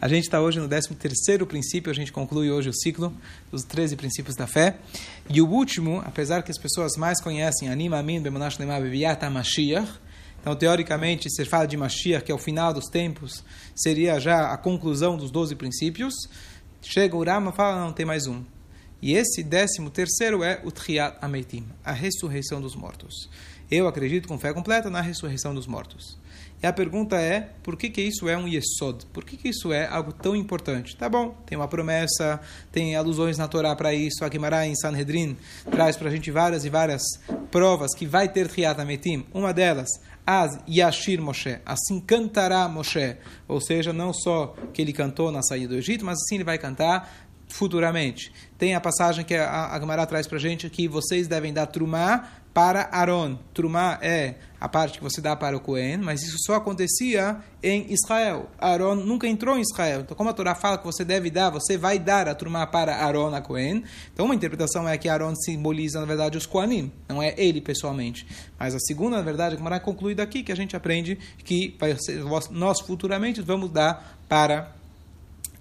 A gente está hoje no 13 terceiro princípio, a gente conclui hoje o ciclo dos 13 princípios da fé. E o último, apesar que as pessoas mais conhecem, Anima Amin Bemonash Nema Beviata Mashiach, então, teoricamente, se fala de Mashiach, que é o final dos tempos, seria já a conclusão dos 12 princípios. Chega o Rama fala, não, tem mais um. E esse décimo terceiro é o Triat Ameitim, a ressurreição dos mortos. Eu acredito com fé completa na ressurreição dos mortos. A pergunta é, por que, que isso é um yesod? Por que, que isso é algo tão importante? Tá bom, tem uma promessa, tem alusões na Torá para isso, a Gemara em Sanhedrin traz para a gente várias e várias provas que vai ter Triat Ametim. Uma delas, As Yashir Moshe, assim cantará Moshe. Ou seja, não só que ele cantou na saída do Egito, mas assim ele vai cantar futuramente. Tem a passagem que a, a Gemara traz para a gente que vocês devem dar trumá para Aaron. Trumá é a parte que você dá para o Cohen, mas isso só acontecia em Israel. Aaron nunca entrou em Israel. Então, como a Torá fala que você deve dar, você vai dar a Trumá para Aaron, a Cohen. Então, uma interpretação é que Aaron simboliza, na verdade, os Kohanim, não é ele pessoalmente. Mas a segunda, na verdade, a Gemara conclui daqui que a gente aprende que nós futuramente vamos dar para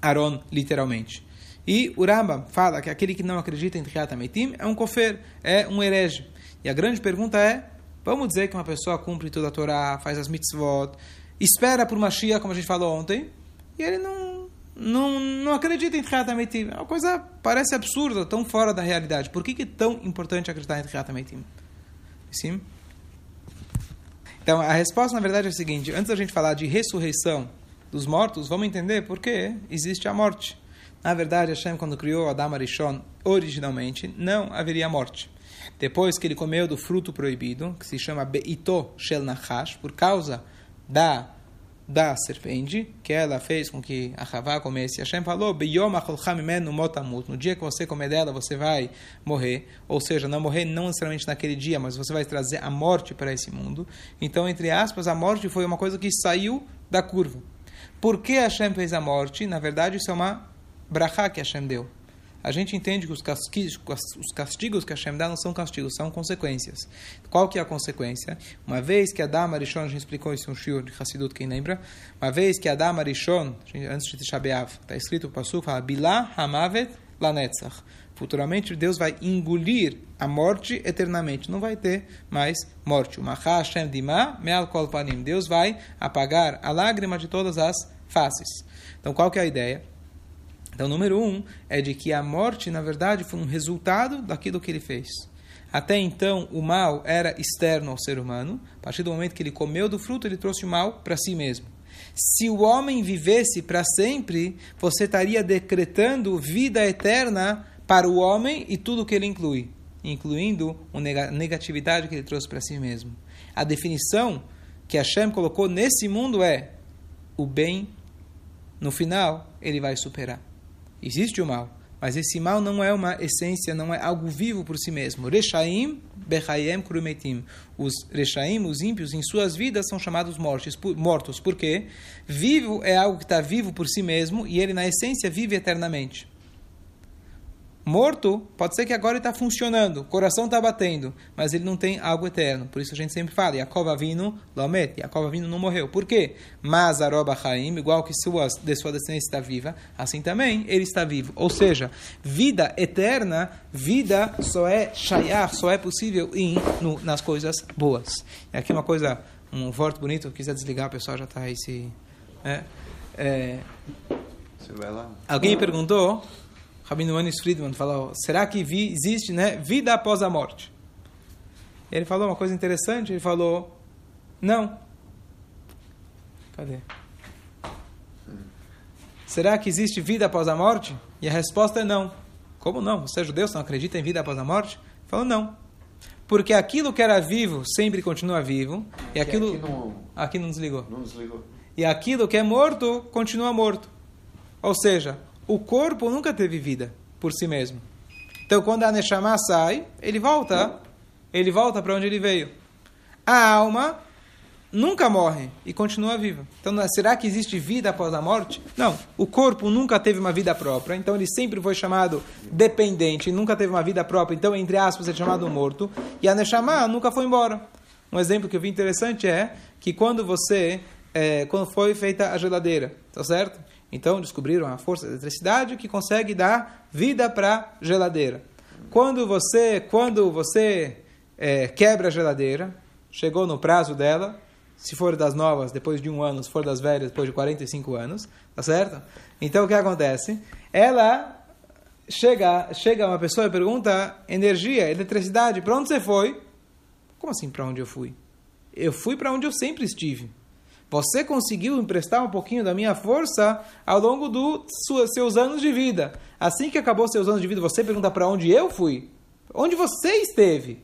Aaron, literalmente. E o Rambam fala que aquele que não acredita em Triat é um kofer, é um herege. E a grande pergunta é, vamos dizer que uma pessoa cumpre toda a Torá, faz as mitzvot, espera por Mashiach, como a gente falou ontem, e ele não, não, não acredita em Triat Ametim. É uma coisa, parece absurda, tão fora da realidade. Por que, que é tão importante acreditar em Ametim? Sim? Então, a resposta, na verdade, é a seguinte. Antes da gente falar de ressurreição dos mortos, vamos entender por que existe a morte. Na verdade, Hashem, quando criou Adam Arishon, originalmente, não haveria morte. Depois que ele comeu do fruto proibido, que se chama Beito Shel Nachash, por causa da da serpente, que ela fez com que a Havá comesse. Hashem falou, no dia que você comer dela, você vai morrer. Ou seja, não morrer não necessariamente naquele dia, mas você vai trazer a morte para esse mundo. Então, entre aspas, a morte foi uma coisa que saiu da curva. Por que Hashem fez a morte? Na verdade, isso é uma brachá que Hashem deu. A gente entende que os castigos, os castigos que Hashem dá não são castigos, são consequências. Qual que é a consequência? Uma vez que Adam Arishon, a gente explicou isso no Shiur de Hassidut, quem lembra? Uma vez que Adam Arishon, antes de Tisha está escrito o Passu, fala Bilá Hamavet Lanetzach. Futuramente Deus vai engolir a morte eternamente. Não vai ter mais morte. Deus vai apagar a lágrima de todas as faces. Então qual que é a ideia? Então, número um é de que a morte, na verdade, foi um resultado daquilo que ele fez. Até então, o mal era externo ao ser humano. A partir do momento que ele comeu do fruto, ele trouxe o mal para si mesmo. Se o homem vivesse para sempre, você estaria decretando vida eterna para o homem e tudo que ele inclui, incluindo a negatividade que ele trouxe para si mesmo. A definição que Hashem colocou nesse mundo é o bem, no final, ele vai superar. Existe o mal, mas esse mal não é uma essência, não é algo vivo por si mesmo. Rechaim, Bechayem, Krumetim. Os Rechaim, os ímpios, em suas vidas são chamados mortos. Por, mortos. Por quê? Vivo é algo que está vivo por si mesmo e ele, na essência, vive eternamente. Morto, pode ser que agora ele está funcionando, o coração está batendo, mas ele não tem algo eterno. Por isso a gente sempre fala, Yaakov Avinu Lomet, Yaakov Avinu não morreu. Por quê? Mas Aroba Haim, igual que sua, de sua descendência está viva, assim também ele está vivo. Ou seja, vida eterna, vida só é shayar, só é possível em, no, nas coisas boas. E aqui uma coisa, um voto bonito, quiser desligar, o pessoal já está aí se... É, é, Alguém perguntou Rabino Anis Friedman falou, será que vi, existe né, vida após a morte? Ele falou uma coisa interessante, ele falou, não. Cadê? Será que existe vida após a morte? E a resposta é não. Como não? Você é judeu, você não acredita em vida após a morte? Ele falou, não. Porque aquilo que era vivo sempre continua vivo. E aquilo. Aqui não, aqui não desligou. Não desligou. E aquilo que é morto continua morto. Ou seja, o corpo nunca teve vida por si mesmo. Então, quando a Neshama sai, ele volta, ele volta para onde ele veio. A alma nunca morre e continua viva. Então, será que existe vida após a morte? Não. O corpo nunca teve uma vida própria, então ele sempre foi chamado dependente, nunca teve uma vida própria, então, entre aspas, é chamado morto. E a Neshama nunca foi embora. Um exemplo que eu vi interessante é que quando você, é, quando foi feita a geladeira, tá certo? Então descobriram a força da eletricidade que consegue dar vida para geladeira. Quando você, quando você é, quebra a geladeira, chegou no prazo dela, se for das novas, depois de um ano, se for das velhas, depois de 45 anos, tá certo? Então o que acontece? Ela chega, chega uma pessoa e pergunta: energia, eletricidade, para onde você foi? Como assim para onde eu fui? Eu fui para onde eu sempre estive. Você conseguiu emprestar um pouquinho da minha força ao longo dos seus anos de vida. Assim que acabou seus anos de vida, você pergunta para onde eu fui? Onde você esteve?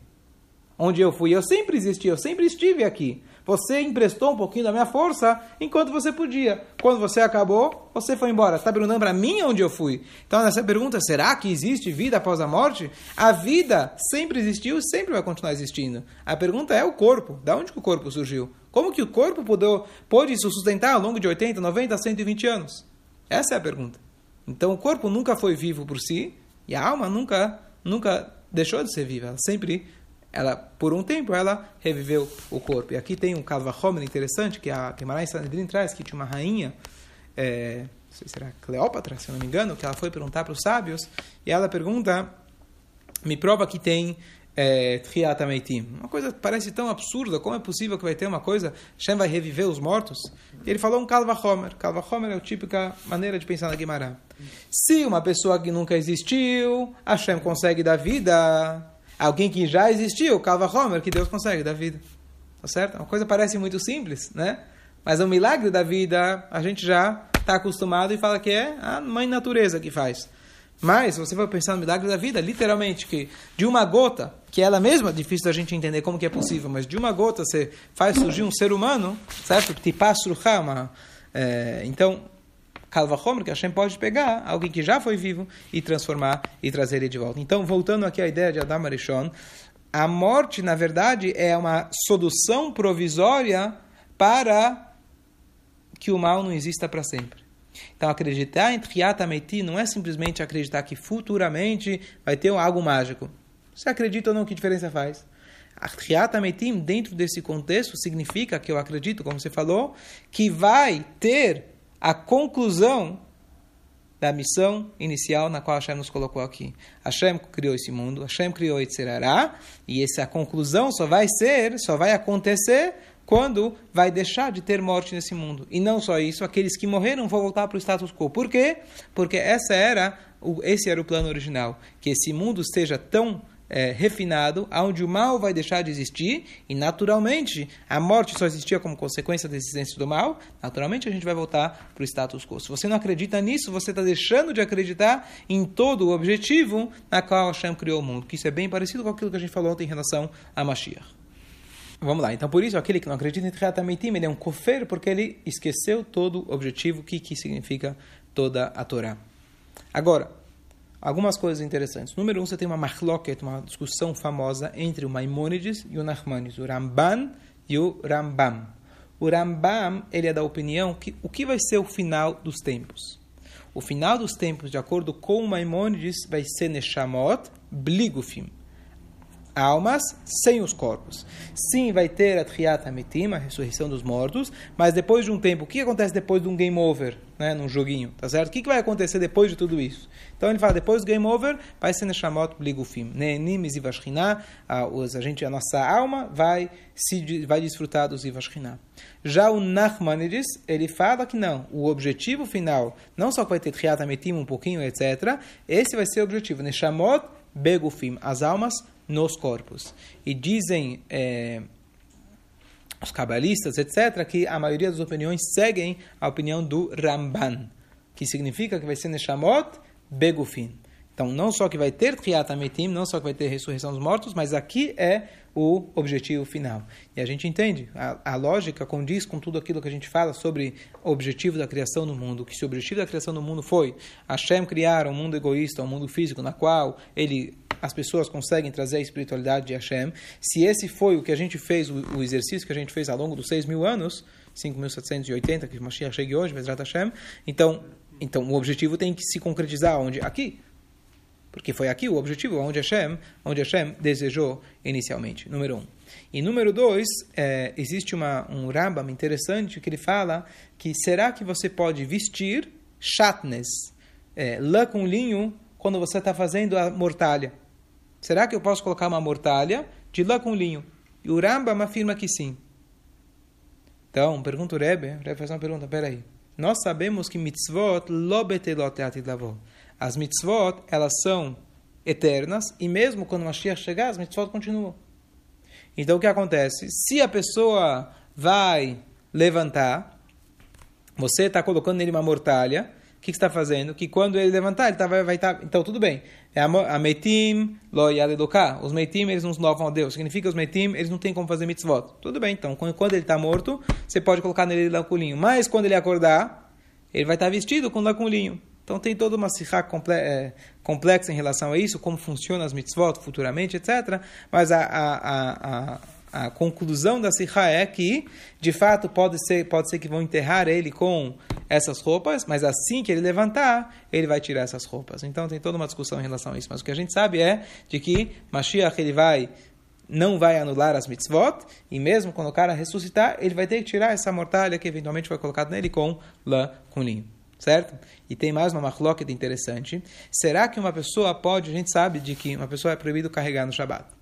Onde eu fui? Eu sempre existi, eu sempre estive aqui. Você emprestou um pouquinho da minha força enquanto você podia. Quando você acabou, você foi embora. Está perguntando para mim onde eu fui. Então, nessa pergunta, será que existe vida após a morte? A vida sempre existiu e sempre vai continuar existindo. A pergunta é o corpo. Da onde o corpo surgiu? Como que o corpo pôde, pôde se sustentar ao longo de 80, 90, 120 anos? Essa é a pergunta. Então, o corpo nunca foi vivo por si e a alma nunca, nunca deixou de ser viva. Ela sempre ela, por um tempo, ela reviveu o corpo. E aqui tem um Kalvachomer interessante, que a Gemara Sanedrin traz, que tinha uma rainha, é, não sei se era Cleópatra, se eu não me engano, que ela foi perguntar para os sábios, e ela pergunta, me prova que tem é, Triat Uma coisa que parece tão absurda, como é possível que vai ter uma coisa, Hashem vai reviver os mortos? E ele falou um Kalvachomer. Kalvachomer é a típica maneira de pensar na Guimarães. Se uma pessoa que nunca existiu, Hashem consegue dar vida alguém que já existiu, Kalva Homer, que Deus consegue dar vida. Tá certo? Uma coisa parece muito simples, né? Mas o milagre da vida, a gente já está acostumado e fala que é a mãe natureza que faz. Mas, você for pensar no milagre da vida, literalmente, que de uma gota, que ela mesma é difícil da gente entender como que é possível, mas de uma gota você faz surgir um ser humano, certo? Tipasruha, é, então, Kalvachomer, que Hashem pode pegar alguém que já foi vivo e transformar e trazer ele de volta. Então, voltando aqui à ideia de Adam Arishon, a morte, na verdade, é uma solução provisória para que o mal não exista para sempre. Então, acreditar em Triata Meti não é simplesmente acreditar que futuramente vai ter algo mágico. Você acredita ou não, que diferença faz? Triata Metim, dentro desse contexto, significa que eu acredito, como você falou, que vai ter a conclusão da missão inicial na qual Hashem nos colocou aqui. Hashem criou esse mundo, Hashem criou Etzerará, e essa conclusão só vai ser, só vai acontecer quando vai deixar de ter morte nesse mundo. E não só isso, aqueles que morreram vão voltar para o status quo. Por quê? Porque essa era, esse era o plano original, que esse mundo esteja tão é, refinado, onde o mal vai deixar de existir e, naturalmente, a morte só existia como consequência da existência do mal, naturalmente a gente vai voltar para o status quo. Se você não acredita nisso, você está deixando de acreditar em todo o objetivo na qual Hashem criou o mundo, que isso é bem parecido com aquilo que a gente falou ontem em relação a Mashiach. Vamos lá, então por isso aquele que não acredita em Triatamitim, ele é um kofer porque ele esqueceu todo o objetivo, o que, que significa toda a Torá. Agora, algumas coisas interessantes. Número um, você tem uma machloket, uma discussão famosa entre o Maimônides e o Nachmanides, o Ramban e o Rambam. O Rambam, ele é da opinião que o que vai ser o final dos tempos? O final dos tempos, de acordo com o Maimônides, vai ser Neshamot Bligufim almas sem os corpos. Sim, vai ter a Triat Amitim, a ressurreição dos mortos, mas depois de um tempo, o que acontece depois de um game over, né, num joguinho, tá certo? O que vai acontecer depois de tudo isso? Então ele fala, depois do game over, vai ser Neshamot Bligufim, Ne'enim Zivashchina, a gente, a nossa alma vai se vai desfrutar dos Zivashchina. Já o Nachmanides, ele fala que não, o objetivo final, não só vai ter Triat Amitim um pouquinho, etc., esse vai ser o objetivo, Neshamot Begufim, as almas nos corpos. E dizem é, os cabalistas, etc., que a maioria das opiniões seguem a opinião do Ramban, que significa que vai ser Neshamot Begufin. Então, não só que vai ter Triat Ametim, não só que vai ter ressurreição dos mortos, mas aqui é o objetivo final. E a gente entende, a, a, lógica condiz com tudo aquilo que a gente fala sobre o objetivo da criação do mundo, que se o objetivo da criação do mundo foi Hashem criar um mundo egoísta, um mundo físico, na qual ele as pessoas conseguem trazer a espiritualidade de Hashem, se esse foi o que a gente fez, o, exercício que a gente fez ao longo dos seis mil anos, 5.780, que Mashiach chegue hoje, Bezrat Hashem, então, então o objetivo tem que se concretizar onde? Aqui. Porque foi aqui o objetivo, onde Hashem, onde Hashem desejou inicialmente. Número um. E número dois, é, existe uma, um Rambam interessante que ele fala que será que você pode vestir chatnes, é, lã com linho, quando você está fazendo a mortalha? Será que eu posso colocar uma mortalha de lã com linho? E o Rambam afirma que sim. Então, pergunta o Rebbe, o Rebbe faz uma pergunta, peraí. Nós sabemos que mitzvot lo betelot As mitzvot, elas são eternas, e mesmo quando Mashiach chegar, as mitzvot continuam. Então, o que acontece? Se a pessoa vai levantar, você está colocando nele uma mortalha, o que, que está fazendo? Que quando ele levantar, ele tá, vai estar... Tá, então, tudo bem. É a meitim lo yadedoká. Os meitim, eles não louvam a Deus. Significa que os meitim, eles não têm como fazer mitzvot. Tudo bem, então. Quando ele está morto, você pode colocar nele laculinho. Mas, quando ele acordar, ele vai estar tá vestido com laculinho. Então, tem toda uma sirá é, complexa em relação a isso, como funcionam as mitzvot futuramente, etc. Mas a, a, a a conclusão da Sikha é que, de fato, pode ser, pode ser que vão enterrar ele com essas roupas, mas assim que ele levantar, ele vai tirar essas roupas. Então tem toda uma discussão em relação a isso. Mas o que a gente sabe é de que Mashiach ele vai não vai anular as mitzvot, e mesmo quando o cara ressuscitar, ele vai ter que tirar essa mortalha que eventualmente foi colocada nele com lã, com linho. Certo? E tem mais uma machloket interessante. Será que uma pessoa pode, a gente sabe de que uma pessoa é proibido carregar no Shabat.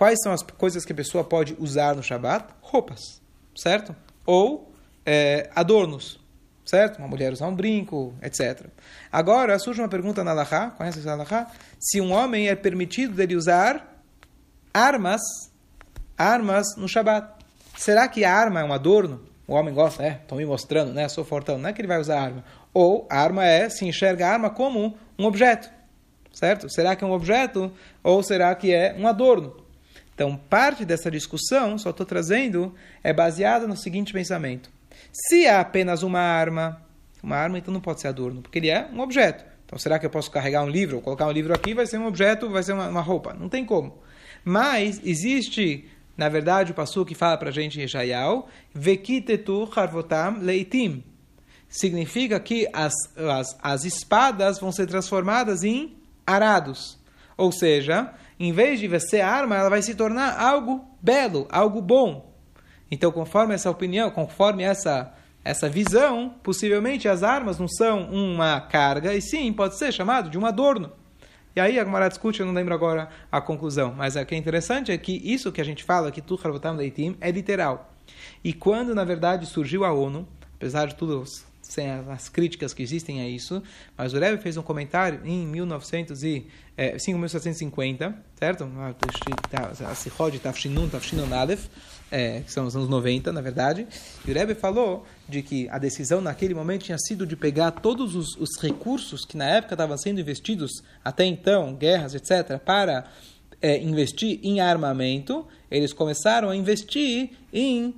Quais são as coisas que a pessoa pode usar no Shabat? Roupas, certo? Ou é, adornos, certo? Uma mulher usar um brinco, etc. Agora surge uma pergunta na Allahá, conhece a Allahá? Se um homem é permitido dele usar armas, armas no Shabat. Será que a arma é um adorno? O homem gosta, é, estou me mostrando, né? Sou fortão. Não é que ele vai usar arma. Ou a arma é, se enxerga a arma como um objeto, certo? Será que é um objeto ou será que é um adorno? Então, parte dessa discussão, só estou trazendo, é baseada no seguinte pensamento. Se há apenas uma arma, uma arma então não pode ser adorno, porque ele é um objeto. Então, será que eu posso carregar um livro, ou colocar um livro aqui, vai ser um objeto, vai ser uma, uma roupa? Não tem como. Mas existe, na verdade, o passo que fala para a gente em Yeshayal, Vekitetu harvotam leitim. Significa que as, as, as espadas vão ser transformadas em arados. Ou seja, em vez de ser arma, ela vai se tornar algo belo, algo bom. Então, conforme essa opinião, conforme essa essa visão, possivelmente as armas não são uma carga, e sim pode ser chamado de um adorno. E aí a Gemara discute, eu não lembro agora a conclusão, mas o que é interessante é que isso que a gente fala, que tu Leitim, é literal. E quando, na verdade, surgiu a ONU, apesar de tudo sem as críticas que existem a isso, mas o Rebbe fez um comentário em 1900 e, é, 1750, certo? A Sichod Tafshinun, Tafshinun Aleph, é, que são os anos 90, na verdade, e o Rebbe falou de que a decisão naquele momento tinha sido de pegar todos os, os recursos que na época estavam sendo investidos, até então, guerras, etc., para é, investir em armamento, eles começaram a investir em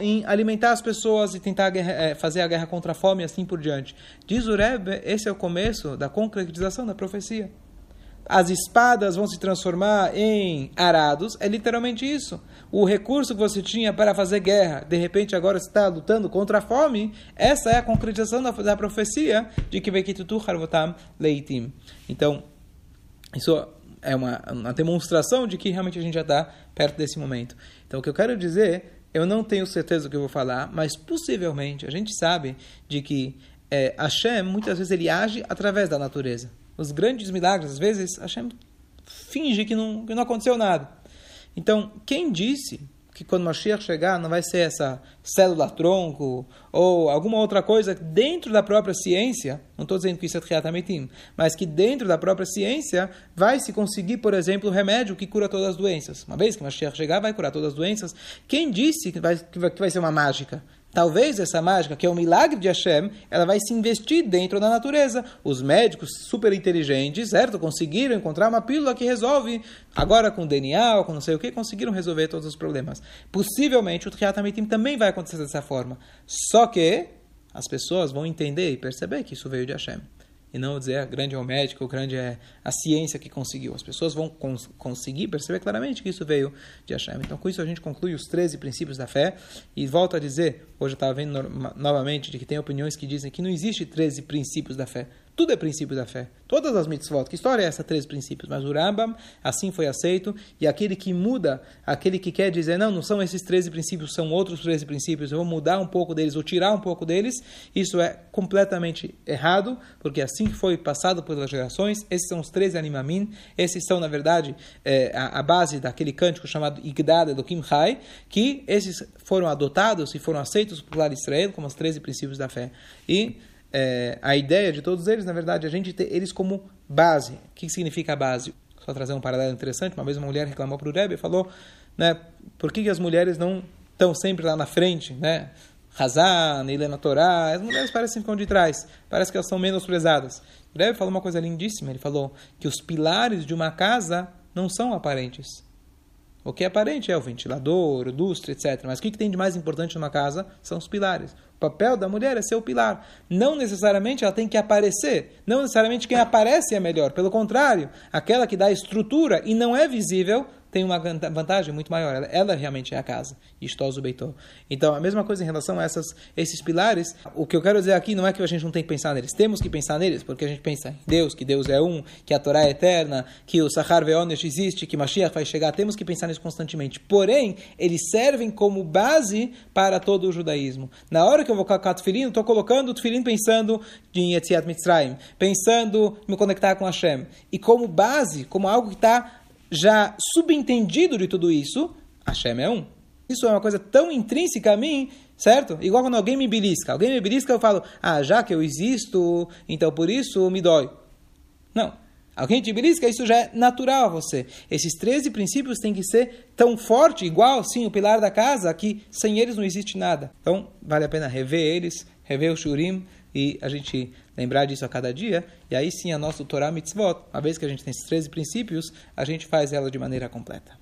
em alimentar as pessoas e tentar eh, fazer a guerra contra a fome e assim por diante. Diz o Rebbe, esse é o começo da concretização da profecia. As espadas vão se transformar em arados, é literalmente isso. O recurso que você tinha para fazer guerra, de repente agora está lutando contra a fome, essa é a concretização da, da profecia de que Vekitutu Harvotam Leitim. Então, isso é uma, uma demonstração de que realmente a gente já está perto desse momento. Então, o que eu quero dizer eu não tenho certeza do que eu vou falar, mas possivelmente a gente sabe de que é, Hashem, muitas vezes, ele age através da natureza. Os grandes milagres, às vezes, Hashem finge que não, que não aconteceu nada. Então, quem disse que quando Mashiach chegar não vai ser essa célula-tronco ou alguma outra coisa dentro da própria ciência, não estou dizendo que isso é triatametim, mas que dentro da própria ciência vai se conseguir, por exemplo, o remédio que cura todas as doenças. Uma vez que Mashiach chegar, vai curar todas as doenças. Quem disse que vai, que vai ser uma mágica? Talvez essa mágica, que é o milagre de Hashem, ela vai se investir dentro da natureza. Os médicos super inteligentes, certo? Conseguiram encontrar uma pílula que resolve, agora com DNA, com não sei o que, conseguiram resolver todos os problemas. Possivelmente o Triatamitim também vai acontecer dessa forma. Só que as pessoas vão entender e perceber que isso veio de Hashem e não dizer a grande é o médico, grande é a ciência que conseguiu. As pessoas vão cons conseguir perceber claramente que isso veio de Hashem. Então, com isso, a gente conclui os 13 princípios da fé e volto a dizer, hoje eu estava vendo no novamente, de que tem opiniões que dizem que não existe 13 princípios da fé. Tudo é princípio da fé. Todas as mitzvot. Que história é essa? Três princípios. Mas o Rambam, assim foi aceito. E aquele que muda, aquele que quer dizer, não, não são esses 13 princípios, são outros 13 princípios, eu vou mudar um pouco deles, vou tirar um pouco deles, isso é completamente errado, porque assim que foi passado pelas gerações, esses são os 13 animamim, esses são, na verdade, é, a, a, base daquele cântico chamado Igdada do Kim Hai, que esses foram adotados e foram aceitos por Israel como os 13 princípios da fé. E é, a ideia de todos eles, na verdade, é a gente ter eles como base. O que significa base? Só trazer um paralelo interessante. Uma vez uma mulher reclamou para o Rebbe e falou, né, por que, que as mulheres não estão sempre lá na frente, né? Hazan, Ilena Torá, as mulheres parecem que ficam de trás, parece que elas são menosprezadas. O Rebbe falou uma coisa lindíssima, ele falou que os pilares de uma casa não são aparentes. O que é aparente é o ventilador, o lustre, etc. Mas o que tem de mais importante numa casa são os pilares papel da mulher é ser o pilar. Não necessariamente ela tem que aparecer. Não necessariamente quem aparece é melhor. Pelo contrário, aquela que dá estrutura e não é visível tem uma vantagem muito maior. Ela, ela realmente é a casa. Istoso Beitó. Então, a mesma coisa em relação a essas, esses pilares. O que eu quero dizer aqui não é que a gente não tem que pensar neles. Temos que pensar neles, porque a gente pensa em Deus, que Deus é um, que a Torá é eterna, que o Sahar Veonesh existe, que Mashiach vai chegar. Temos que pensar nisso constantemente. Porém, eles servem como base para todo o judaísmo. Na hora que eu vou colocar o tefilim, estou colocando o tefilim pensando em Yetziat Mitzrayim, pensando me conectar com Hashem. E como base, como algo que está já subentendido de tudo isso, Hashem é um. Isso é uma coisa tão intrínseca a mim, certo? Igual quando alguém me belisca. Alguém me belisca, eu falo, ah, já que eu existo, então por isso me dói. Não. Alguém te belisca, isso já é natural a você. Esses 13 princípios têm que ser tão forte, igual, sim, o pilar da casa, que sem eles não existe nada. Então, vale a pena rever eles, rever o Shurim, e a gente lembrar disso a cada dia, e aí sim a nossa Torá Mitzvot, uma vez que a gente tem esses 13 princípios, a gente faz ela de maneira completa.